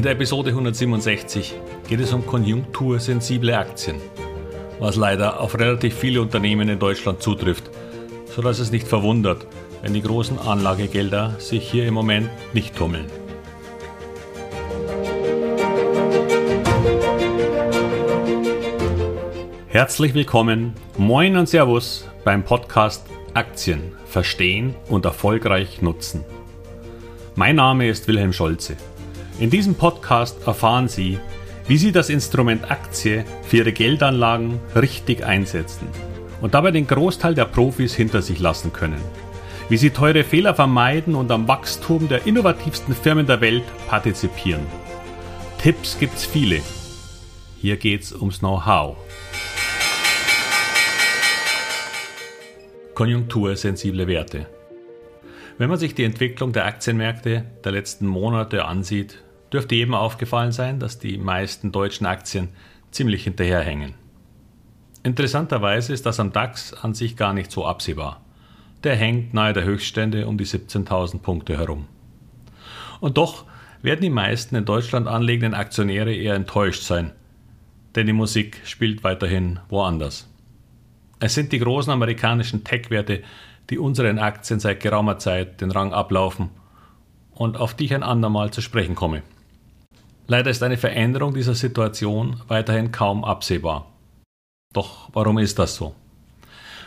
In der Episode 167 geht es um konjunktursensible Aktien, was leider auf relativ viele Unternehmen in Deutschland zutrifft, sodass es nicht verwundert, wenn die großen Anlagegelder sich hier im Moment nicht tummeln. Herzlich willkommen, moin und Servus beim Podcast Aktien verstehen und erfolgreich nutzen. Mein Name ist Wilhelm Scholze. In diesem Podcast erfahren Sie, wie Sie das Instrument Aktie für Ihre Geldanlagen richtig einsetzen und dabei den Großteil der Profis hinter sich lassen können. Wie Sie teure Fehler vermeiden und am Wachstum der innovativsten Firmen der Welt partizipieren. Tipps gibt's viele. Hier geht's ums Know-how. Konjunktursensible Werte. Wenn man sich die Entwicklung der Aktienmärkte der letzten Monate ansieht, dürfte jedem aufgefallen sein, dass die meisten deutschen Aktien ziemlich hinterherhängen. Interessanterweise ist das am DAX an sich gar nicht so absehbar. Der hängt nahe der Höchststände um die 17.000 Punkte herum. Und doch werden die meisten in Deutschland anlegenden Aktionäre eher enttäuscht sein, denn die Musik spielt weiterhin woanders. Es sind die großen amerikanischen Tech-Werte, die unseren Aktien seit geraumer Zeit den Rang ablaufen und auf die ich ein andermal zu sprechen komme. Leider ist eine Veränderung dieser Situation weiterhin kaum absehbar. Doch warum ist das so?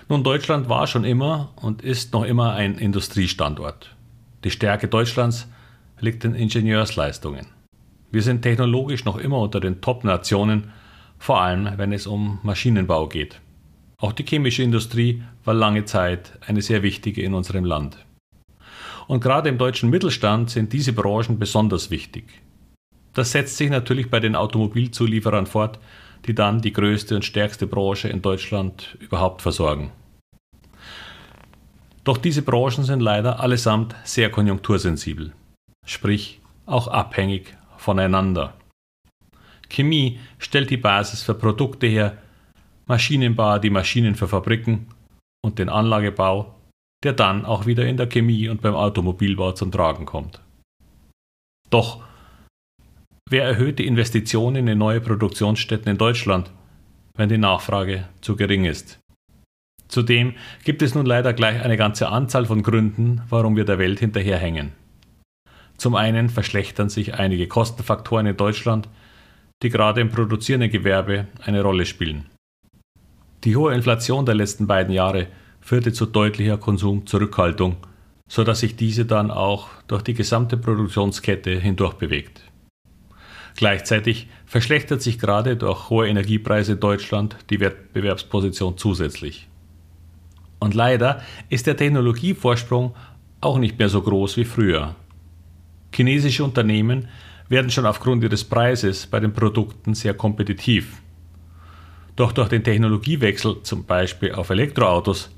Nun, Deutschland war schon immer und ist noch immer ein Industriestandort. Die Stärke Deutschlands liegt in Ingenieursleistungen. Wir sind technologisch noch immer unter den Top-Nationen, vor allem wenn es um Maschinenbau geht. Auch die chemische Industrie war lange Zeit eine sehr wichtige in unserem Land. Und gerade im deutschen Mittelstand sind diese Branchen besonders wichtig. Das setzt sich natürlich bei den Automobilzulieferern fort, die dann die größte und stärkste Branche in Deutschland überhaupt versorgen. Doch diese Branchen sind leider allesamt sehr konjunktursensibel, sprich auch abhängig voneinander. Chemie stellt die Basis für Produkte her, Maschinenbau die Maschinen für Fabriken und den Anlagebau, der dann auch wieder in der Chemie und beim Automobilbau zum Tragen kommt. Doch Wer erhöht die Investitionen in neue Produktionsstätten in Deutschland, wenn die Nachfrage zu gering ist? Zudem gibt es nun leider gleich eine ganze Anzahl von Gründen, warum wir der Welt hinterherhängen. Zum einen verschlechtern sich einige Kostenfaktoren in Deutschland, die gerade im produzierenden Gewerbe eine Rolle spielen. Die hohe Inflation der letzten beiden Jahre führte zu deutlicher Konsumzurückhaltung, sodass sich diese dann auch durch die gesamte Produktionskette hindurch bewegt. Gleichzeitig verschlechtert sich gerade durch hohe Energiepreise Deutschland die Wettbewerbsposition zusätzlich. Und leider ist der Technologievorsprung auch nicht mehr so groß wie früher. Chinesische Unternehmen werden schon aufgrund ihres Preises bei den Produkten sehr kompetitiv. Doch durch den Technologiewechsel, zum Beispiel auf Elektroautos,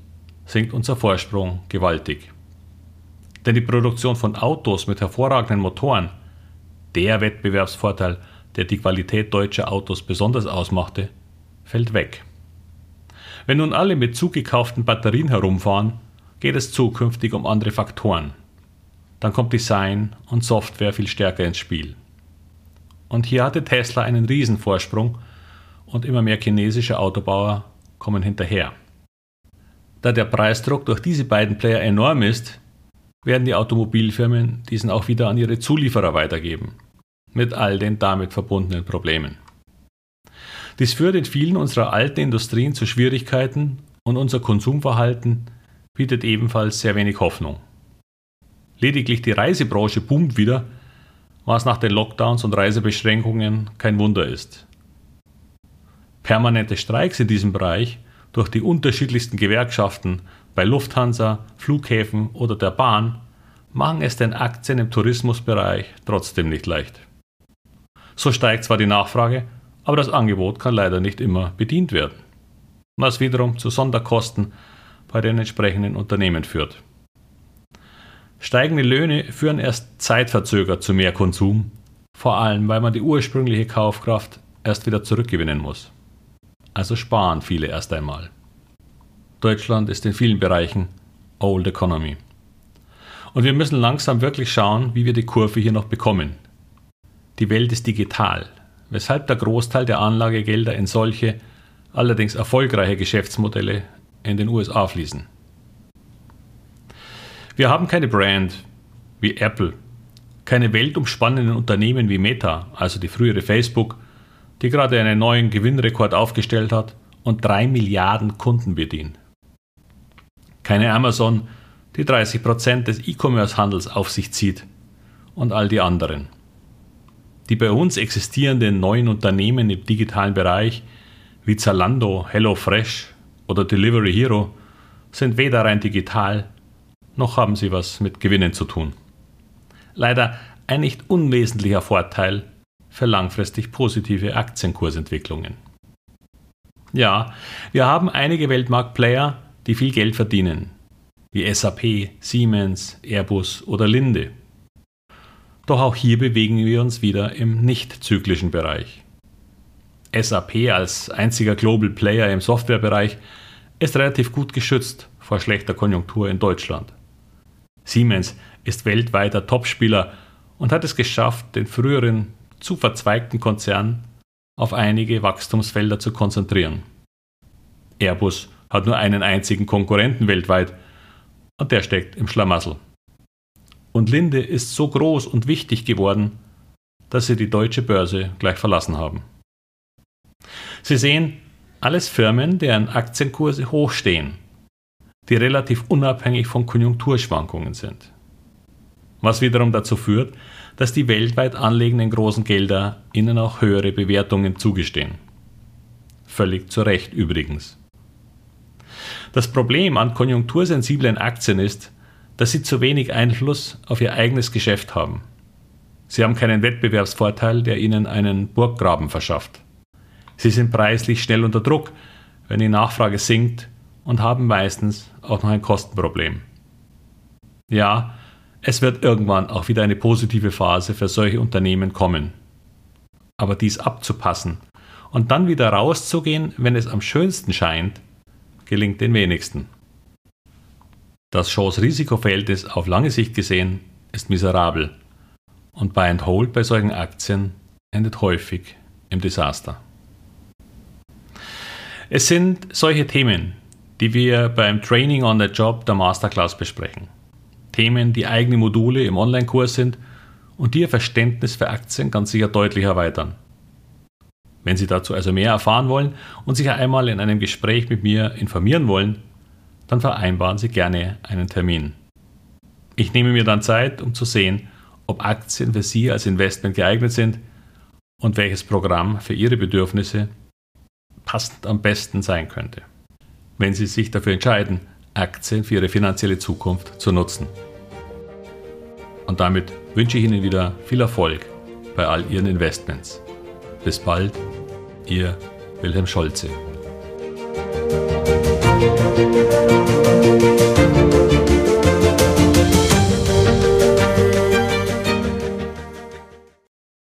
sinkt unser Vorsprung gewaltig. Denn die Produktion von Autos mit hervorragenden Motoren der Wettbewerbsvorteil, der die Qualität deutscher Autos besonders ausmachte, fällt weg. Wenn nun alle mit zugekauften Batterien herumfahren, geht es zukünftig um andere Faktoren. Dann kommt Design und Software viel stärker ins Spiel. Und hier hatte Tesla einen Riesenvorsprung und immer mehr chinesische Autobauer kommen hinterher. Da der Preisdruck durch diese beiden Player enorm ist, werden die Automobilfirmen diesen auch wieder an ihre Zulieferer weitergeben mit all den damit verbundenen Problemen. Dies führt in vielen unserer alten Industrien zu Schwierigkeiten und unser Konsumverhalten bietet ebenfalls sehr wenig Hoffnung. Lediglich die Reisebranche boomt wieder, was nach den Lockdowns und Reisebeschränkungen kein Wunder ist. Permanente Streiks in diesem Bereich durch die unterschiedlichsten Gewerkschaften bei Lufthansa, Flughäfen oder der Bahn machen es den Aktien im Tourismusbereich trotzdem nicht leicht. So steigt zwar die Nachfrage, aber das Angebot kann leider nicht immer bedient werden, was wiederum zu Sonderkosten bei den entsprechenden Unternehmen führt. Steigende Löhne führen erst zeitverzögert zu mehr Konsum, vor allem weil man die ursprüngliche Kaufkraft erst wieder zurückgewinnen muss. Also sparen viele erst einmal. Deutschland ist in vielen Bereichen Old Economy. Und wir müssen langsam wirklich schauen, wie wir die Kurve hier noch bekommen. Die Welt ist digital, weshalb der Großteil der Anlagegelder in solche, allerdings erfolgreiche Geschäftsmodelle in den USA fließen. Wir haben keine Brand wie Apple, keine weltumspannenden Unternehmen wie Meta, also die frühere Facebook, die gerade einen neuen Gewinnrekord aufgestellt hat und drei Milliarden Kunden bedient. Keine Amazon, die 30 Prozent des E-Commerce-Handels auf sich zieht und all die anderen. Die bei uns existierenden neuen Unternehmen im digitalen Bereich wie Zalando, HelloFresh oder Delivery Hero sind weder rein digital noch haben sie was mit Gewinnen zu tun. Leider ein nicht unwesentlicher Vorteil für langfristig positive Aktienkursentwicklungen. Ja, wir haben einige Weltmarktplayer, die viel Geld verdienen, wie SAP, Siemens, Airbus oder Linde. Doch auch hier bewegen wir uns wieder im nicht zyklischen Bereich. SAP als einziger Global Player im Softwarebereich ist relativ gut geschützt vor schlechter Konjunktur in Deutschland. Siemens ist weltweiter Topspieler und hat es geschafft, den früheren zu verzweigten Konzern auf einige Wachstumsfelder zu konzentrieren. Airbus hat nur einen einzigen Konkurrenten weltweit und der steckt im Schlamassel. Und Linde ist so groß und wichtig geworden, dass sie die deutsche Börse gleich verlassen haben. Sie sehen, alles Firmen, deren Aktienkurse hoch stehen die relativ unabhängig von Konjunkturschwankungen sind. Was wiederum dazu führt, dass die weltweit anlegenden großen Gelder ihnen auch höhere Bewertungen zugestehen. Völlig zu Recht übrigens. Das Problem an konjunktursensiblen Aktien ist, dass sie zu wenig Einfluss auf ihr eigenes Geschäft haben. Sie haben keinen Wettbewerbsvorteil, der ihnen einen Burggraben verschafft. Sie sind preislich schnell unter Druck, wenn die Nachfrage sinkt und haben meistens auch noch ein Kostenproblem. Ja, es wird irgendwann auch wieder eine positive Phase für solche Unternehmen kommen. Aber dies abzupassen und dann wieder rauszugehen, wenn es am schönsten scheint, gelingt den wenigsten. Das Chance-Risiko-Verhältnis auf lange Sicht gesehen ist miserabel und Buy and Hold bei solchen Aktien endet häufig im Desaster. Es sind solche Themen, die wir beim Training on the Job der Masterclass besprechen. Themen, die eigene Module im Online-Kurs sind und die Ihr Verständnis für Aktien ganz sicher deutlich erweitern. Wenn Sie dazu also mehr erfahren wollen und sich einmal in einem Gespräch mit mir informieren wollen, dann vereinbaren Sie gerne einen Termin. Ich nehme mir dann Zeit, um zu sehen, ob Aktien für Sie als Investment geeignet sind und welches Programm für Ihre Bedürfnisse passend am besten sein könnte wenn Sie sich dafür entscheiden, Aktien für Ihre finanzielle Zukunft zu nutzen. Und damit wünsche ich Ihnen wieder viel Erfolg bei all Ihren Investments. Bis bald, Ihr Wilhelm Scholze.